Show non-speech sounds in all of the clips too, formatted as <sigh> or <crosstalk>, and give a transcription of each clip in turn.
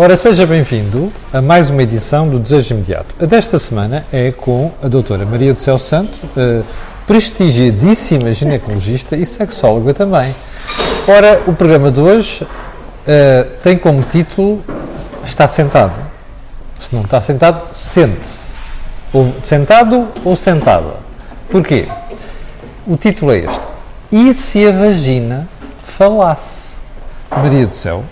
Ora, seja bem-vindo a mais uma edição do Desejo Imediato. A desta semana é com a doutora Maria do Céu Santo, prestigiadíssima ginecologista e sexóloga também. Ora, o programa de hoje eh, tem como título Está sentado. Se não está sentado, sente-se. Ou sentado ou sentada. Porquê? O título é este. E se a vagina falasse? Maria do Céu,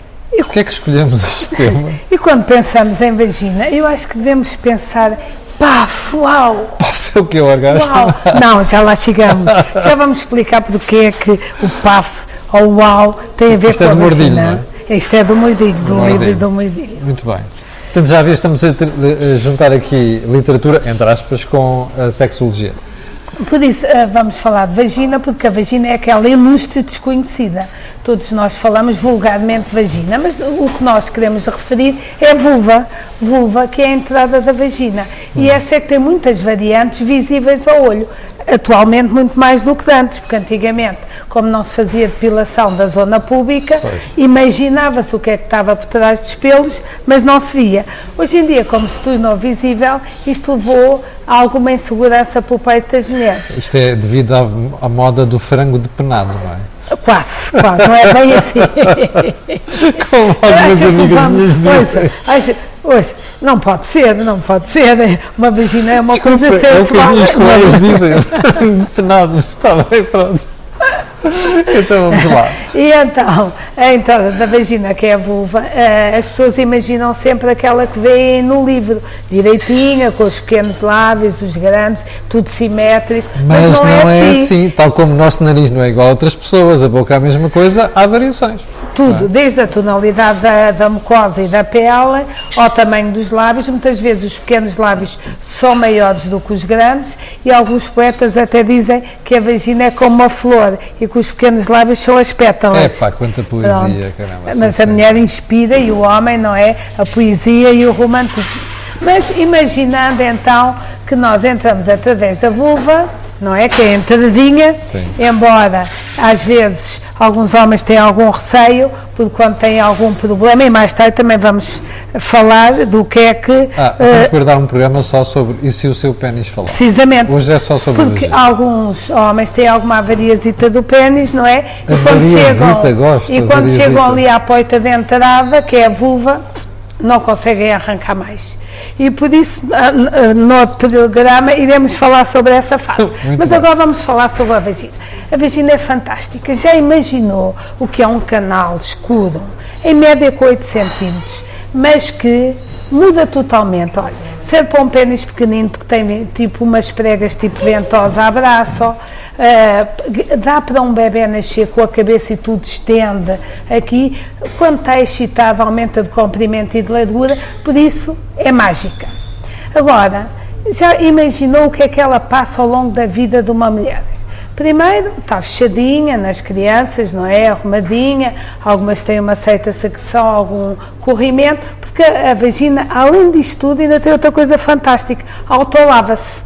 por que é que escolhemos este tema? <laughs> E quando pensamos em vagina, eu acho que devemos pensar, paf, uau! Paf, é o que é o orgasmo? Uau! Não, já lá chegamos. Já vamos explicar porque é que o paf ou uau tem a ver Isto com é a mordilho, vagina. não Isto é do mordilho, do mordilho. livro do mordilho. Muito bem. Portanto, já vi, estamos a, a juntar aqui literatura, entre aspas, com a sexologia. Por isso, ah, vamos falar de vagina, porque a vagina é aquela ilustre desconhecida. Todos nós falamos vulgarmente vagina, mas o que nós queremos referir é vulva. Vulva, que é a entrada da vagina. E essa é que tem muitas variantes visíveis ao olho. Atualmente, muito mais do que antes, porque antigamente, como não se fazia depilação da zona pública, imaginava-se o que é que estava por trás dos pelos, mas não se via. Hoje em dia, como se tornou visível, isto levou a alguma insegurança para o peito das mulheres. Isto é devido à, à moda do frango de penado, não é? Quase, quase, não é bem assim. <laughs> Como algumas amigas minhas dizem. ouça, não pode ser, não pode ser. Uma vagina é uma Desculpa, coisa é o que as sensual. minhas colegas <laughs> dizem. <laughs> Mas está bem, pronto. <laughs> Então vamos lá. E então, entrada da vagina, que é a vulva, eh, as pessoas imaginam sempre aquela que vêem no livro, direitinha, com os pequenos lábios, os grandes, tudo simétrico. Mas não, é, assim. tal como o nosso nariz não é igual a outras pessoas, a boca é a mesma coisa, há variações. Tudo, desde a tonalidade da, da mucosa e da pele ao tamanho dos lábios. Muitas vezes os pequenos lábios são maiores do que os grandes e alguns poetas até dizem que a vagina é como uma flor e que os pequenos lábios são as É pétalas. pá, quanta poesia, Pronto. caramba. Mas sim, a sim. mulher inspira e o homem, não é? A poesia e o romantismo. Mas imaginando então que nós entramos através da vulva, não é? Que é a entradinha, Sim. embora às vezes alguns homens tenham algum receio, porque quando têm algum problema, e mais tarde também vamos falar do que é que. Ah, vamos guardar um programa só sobre e se o seu pênis falar. Precisamente. Hoje é só sobre Porque alguns homens têm alguma avariazita do pênis, não é? E A variazita, gosto, e quando chegam ali à poita de entrada, que é a vulva, não conseguem arrancar mais. E por isso, ah, ah, no outro programa, iremos falar sobre essa fase. <laughs> Muito Mas bem. agora vamos falar sobre a vagina. A vagina é fantástica. Já imaginou o que é um canal escuro, em média com 8 centímetros, mas que muda totalmente. Olha, para um pênis pequenino, porque tem tipo umas pregas tipo ventosa a braço, ah, dá para um bebê nascer com a cabeça e tudo estende aqui, quando está excitado aumenta de comprimento e de largura, por isso é mágica. Agora, já imaginou o que é que ela passa ao longo da vida de uma mulher? Primeiro, está fechadinha nas crianças, não é? Arrumadinha, algumas têm uma certa secreção, algum corrimento, porque a, a vagina, além disto tudo, ainda tem outra coisa fantástica, autolava-se.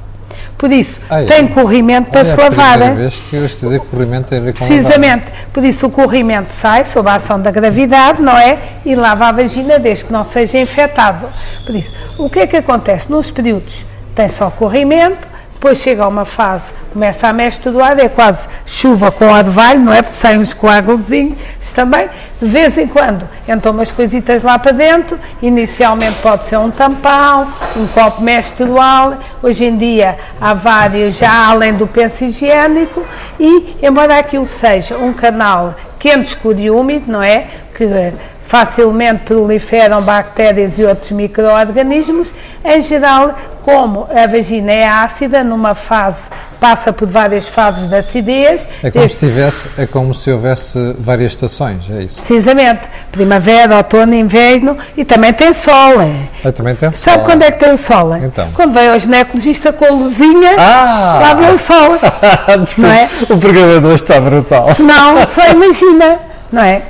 Por isso, Ah, é? tem corrimento para Olha, se é a lavar. primeira hein? vez que eu estou a dizer que corrimento tem a ver com Precisamente, por isso o corrimento sai sob a ação da gravidade, não é? E lava a vagina desde que não seja infectado. Por isso, o que é que acontece? Nos períodos tem só corrimento, depois chega a uma fase, começa a menstruar, é quase chuva com orvalho, não é? Porque saem uns coágulozinhos também. De vez em quando entram umas coisitas lá para dentro, inicialmente pode ser um tampão, um copo menstrual, hoje em dia há vários já além do penso higiênico e, embora aquilo seja um canal quente, escuro e úmido, não é? Que facilmente proliferam bactérias e outros micro-organismos, em geral, como a vagina é ácida, numa fase, passa por várias fases de acidez, É como desde- se tivesse, é como se houvesse várias estações, é isso. precisamente, primavera, outono, inverno, e também tem sol. É. Ah, também tem Sabe sol. quando é que tem o sol? é? Então. Quando vem ao ginecologista com a luzinha, Ah! lá vê o sol. <laughs> Não é? O programador está brutal. Senão, só imagina, não é?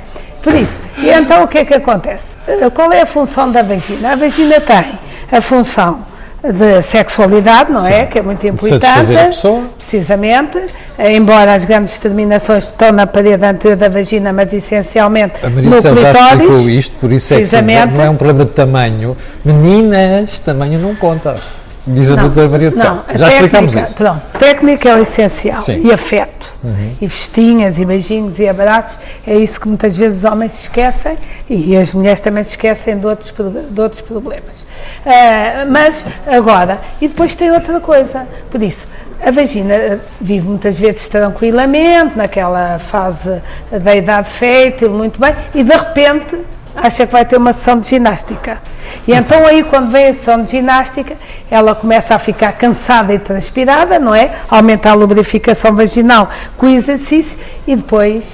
Por isso, e então o que é que acontece? Qual é a função da vagina? A vagina tem a função de sexualidade, não é? Sim. Que é muito De importante. Precisamente, eh, embora as grandes terminações estão na parede anterior da vagina, mas essencialmente A Maria no clitóris. isto, por isso é que não é um problema de tamanho. Meninas, tamanho não conta. Diz a Não, doutora Maria não, a Já técnica- isso. Pronto, técnica é o essencial. Sim. Uhum. E afeto. E festinhas, e beijinhos, e abraços. É isso que muitas vezes os homens se esquecem e as mulheres também se esquecem de outros, de outros problemas. Ah, mas, agora, e depois tem outra coisa. Por isso, a vagina vive muitas vezes tranquilamente, naquela fase da idade fértil, muito bem, e de repente acha que vai ter uma sessão de ginástica. E então aí quando vem a sessão de ginástica, ela começa a ficar cansada e transpirada, não é? Aumenta a lubrificação vaginal com o exercício e depois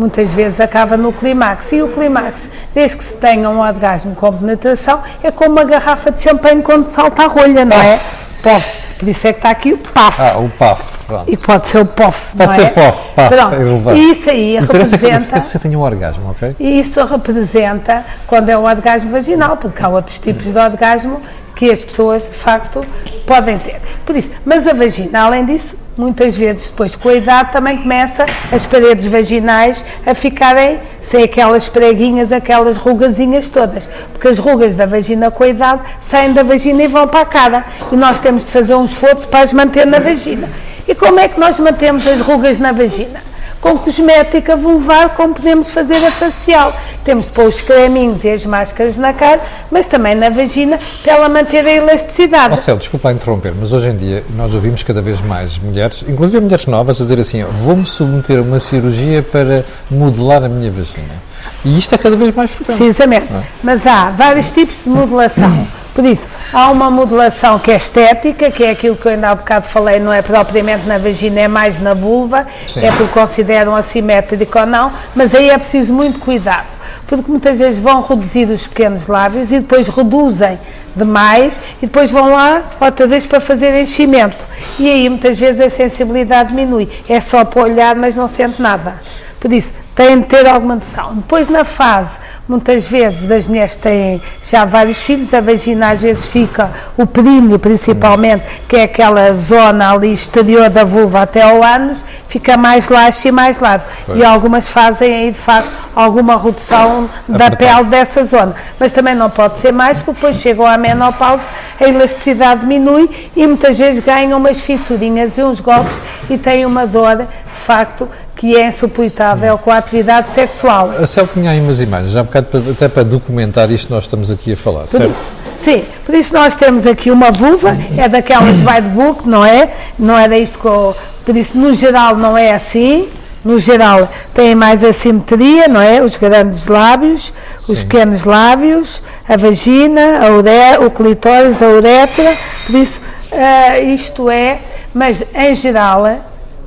muitas vezes acaba no clímax. E o clímax, desde que se tenha um orgasmo com penetração, é como uma garrafa de champanhe quando salta a rolha, não é? Pof. Por isso é que está aqui o PAF. Ah, o PAF. Pronto. E pode ser o POF, Pode ser é? POF, PAF, Pronto. é relevante. E isso aí Interessa que, representa... é que você tenha um orgasmo, ok? E isso representa quando é o orgasmo vaginal, porque há outros tipos de orgasmo que as pessoas de facto podem ter. Por isso, mas a vagina, além disso, muitas vezes depois com a idade também começa as paredes vaginais a ficarem sem aquelas preguinhas, aquelas rugazinhas todas, porque as rugas da vagina com a idade saem da vagina e vão para a cara. E nós temos de fazer um esforço para as manter na vagina. E como é que nós mantemos as rugas na vagina? Com cosmética vulvar, como podemos fazer a facial. Temos de pôr os creminhos e as máscaras na cara, mas também na vagina, para ela manter a elasticidade. Marcelo, desculpa interromper, mas hoje em dia nós ouvimos cada vez mais mulheres, inclusive mulheres novas, a dizer assim: vou-me submeter a uma cirurgia para modelar a minha vagina. E isto é cada vez mais frequente. Precisamente. Mas há vários tipos de modelação. <clears throat> Por isso, há uma modelação que é estética, que é aquilo que eu ainda há bocado falei, não é propriamente na vagina, é mais na vulva, Sim. é porque consideram assimétrico ou não, mas aí é preciso muito cuidado, porque muitas vezes vão reduzir os pequenos lábios e depois reduzem demais e depois vão lá outra vez para fazer enchimento. E aí muitas vezes a sensibilidade diminui. É só para olhar, mas não sente nada. Por isso, têm de ter alguma noção. Depois, na fase, muitas vezes, das mulheres têm já vários filhos, a vagina às vezes fica, o períneo principalmente, que é aquela zona ali exterior da vulva até ao ânus, fica mais laxo e mais largo. E algumas fazem aí, de facto, alguma redução da pele dessa zona. Mas também não pode ser mais, porque depois chegam à menopausa, a elasticidade diminui e muitas vezes ganham umas fissurinhas e uns golpes e têm uma dor, de facto, que é insuportável com a atividade sexual. A Cel tinha aí umas imagens, já um bocado para- até para documentar isto que nós estamos aqui a falar, certo? Sim, por isso nós temos aqui uma vulva, é daquelas by the book, não é? Não era isto que eu, por isso no geral não é assim, no geral tem mais assimetria, não é? Os grandes lábios, os Sim. pequenos lábios, a vagina, a ure, o clitóris, a uretra, por isso eh, isto é, mas em geral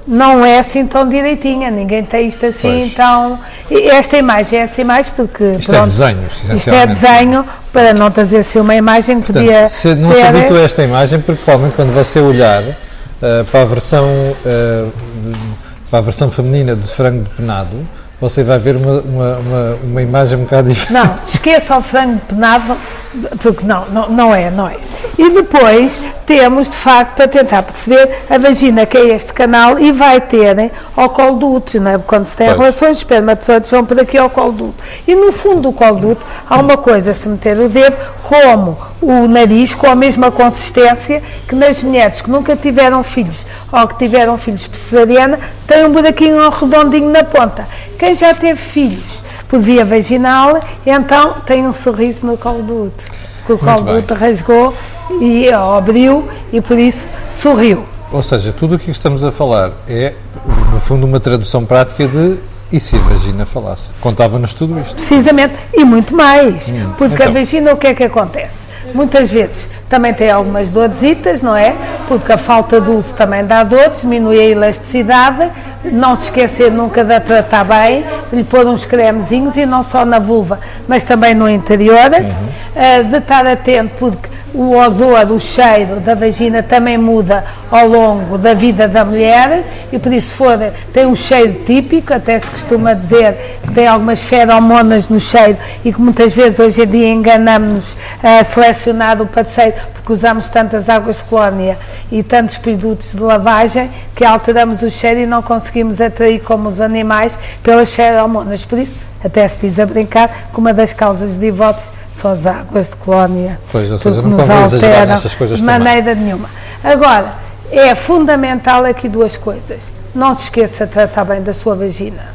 não é assim tão direitinha, ninguém tem isto assim Pois. tão. Esta imagem é assim mais porque. Isto é desenho, Isto é desenho, para não trazer assim uma imagem que Portanto, podia. se não ter- se habitua a esta imagem, porque provavelmente quando você olhar eh, para a versão eh, para a versão feminina de frango penado, você vai ver uma, uma, uma, uma imagem um bocado diferente. Não, esqueça o frango penado, porque não, não, não é, não é. E depois temos, de facto, para tentar perceber a vagina, que é este canal, e vai ter ao colo do útero, não é? Quando se tem Pois. relações, os espermatozoides vão por aqui ao colo do útero. E no fundo do colo do útero há uma coisa, se meter o dedo, como o nariz, com a mesma consistência que nas mulheres que nunca tiveram filhos ou que tiveram filhos por cesariana, tem um buraquinho redondinho na ponta. Quem já teve filhos por via vaginal, então tem um sorriso no colo do útero. Que o colo do bem. útero rasgou e abriu e por isso sorriu. Ou seja, tudo o que estamos a falar é, no fundo, uma tradução prática de e se a vagina falasse? Contava-nos tudo isto. Precisamente, e muito mais. porque a então. vagina, o que é que acontece? Muitas vezes também tem algumas doresitas, não é? Porque a falta de uso também dá dores, diminui a elasticidade. Não se esquecer nunca de a tratar bem, lhe pôr uns cremezinhos e não só na vulva, mas também no interior. Uhum. Eh, de estar atento, porque o odor, o cheiro da vagina também muda ao longo da vida da mulher e por isso for, tem um cheiro típico, até se costuma dizer que tem algumas feromonas no cheiro e que muitas vezes hoje em dia enganamos-nos a selecionar o parceiro porque usamos tantas águas de colónia e tantos produtos de lavagem que alteramos o cheiro e não conseguimos atrair como os animais pelas feromonas. Por isso, até se diz a brincar que uma das causas de divórcio as águas de colónia. Pois, ou seja, não convém exagerar nestas coisas De maneira também. nenhuma. Agora, é fundamental aqui duas coisas. Não se esqueça de tratar bem da sua vagina.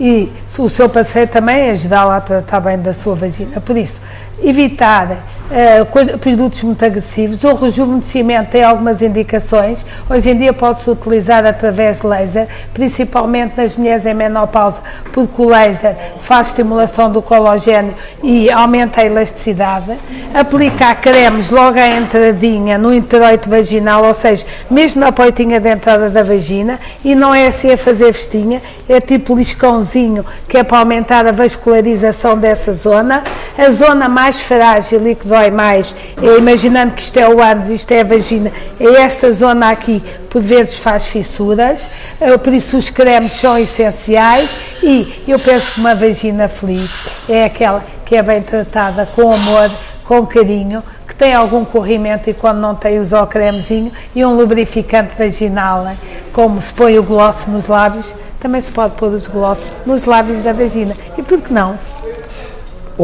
E o seu parceiro também ajudá-la a tratar bem da sua vagina. Por isso, evitar uh, produtos muito agressivos. O rejuvenescimento tem algumas indicações. Hoje em dia pode-se utilizar através de laser, principalmente nas mulheres em menopausa, porque o laser faz estimulação do colagênio e aumenta a elasticidade. Aplicar cremes logo à entradinha no introito vaginal, ou seja, mesmo na portinha de entrada da vagina, e não é assim a fazer vestinha, é tipo liscãozinho, que é para aumentar a vascularização dessa zona. A zona mais frágil e que dói mais, é, imaginando que isto é o ânus, isto é a vagina, é esta zona aqui, por vezes faz fissuras, eh, por isso os cremes são essenciais e eu penso que uma vagina feliz é aquela que é bem tratada com amor, com carinho, que tem algum corrimento e quando não tem usa o cremezinho e um lubrificante vaginal, como se põe o gloss nos lábios, também se pode pôr os gloss nos lábios da vagina. E por que não?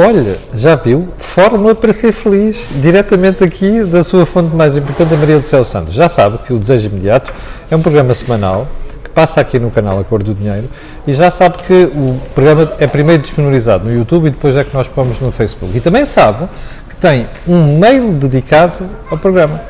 Olha, já viu? Fórmula para ser feliz, diretamente aqui da sua fonte mais importante, a Maria do Céu Santos. Já sabe que o Desejo Imediato é um programa semanal que passa aqui no canal A Cor do Dinheiro e já sabe que o programa é primeiro disponibilizado no YouTube e depois é que nós pomos no Facebook. E também sabe que tem um mail dedicado ao programa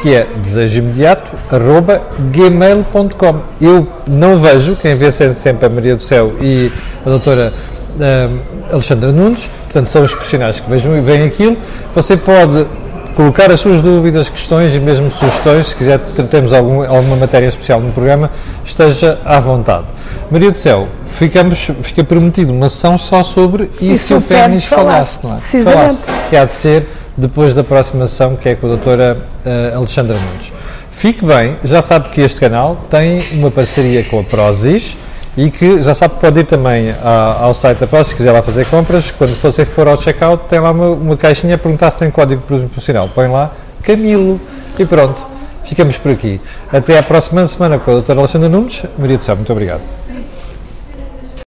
que é desejoimediato.gmail.com Eu não vejo, quem vê sempre a Maria do Céu e a doutora uh, Alexandra Nunes, portanto são os profissionais que vejam e veem aquilo. Você pode colocar as suas dúvidas, questões e mesmo sugestões, se quiser tratemos algum, alguma matéria especial no programa, esteja à vontade. Maria do Céu, ficamos, fica prometido uma sessão só sobre e, e se o pênis falasse, não é? Falasse, que há de ser depois da próxima sessão, que é com a doutora uh, Alexandra Nunes. Fique bem, já sabe que este canal tem uma parceria com a Prozis, e que já sabe pode ir também ao site da Prozis se quiser lá fazer compras, quando você for ao checkout tem lá uma, uma caixinha a perguntar se tem código promocional, põe lá Camilo e pronto, ficamos por aqui. Até à próxima semana com a doutora Alexandra Nunes. Maria do Céu, muito obrigado.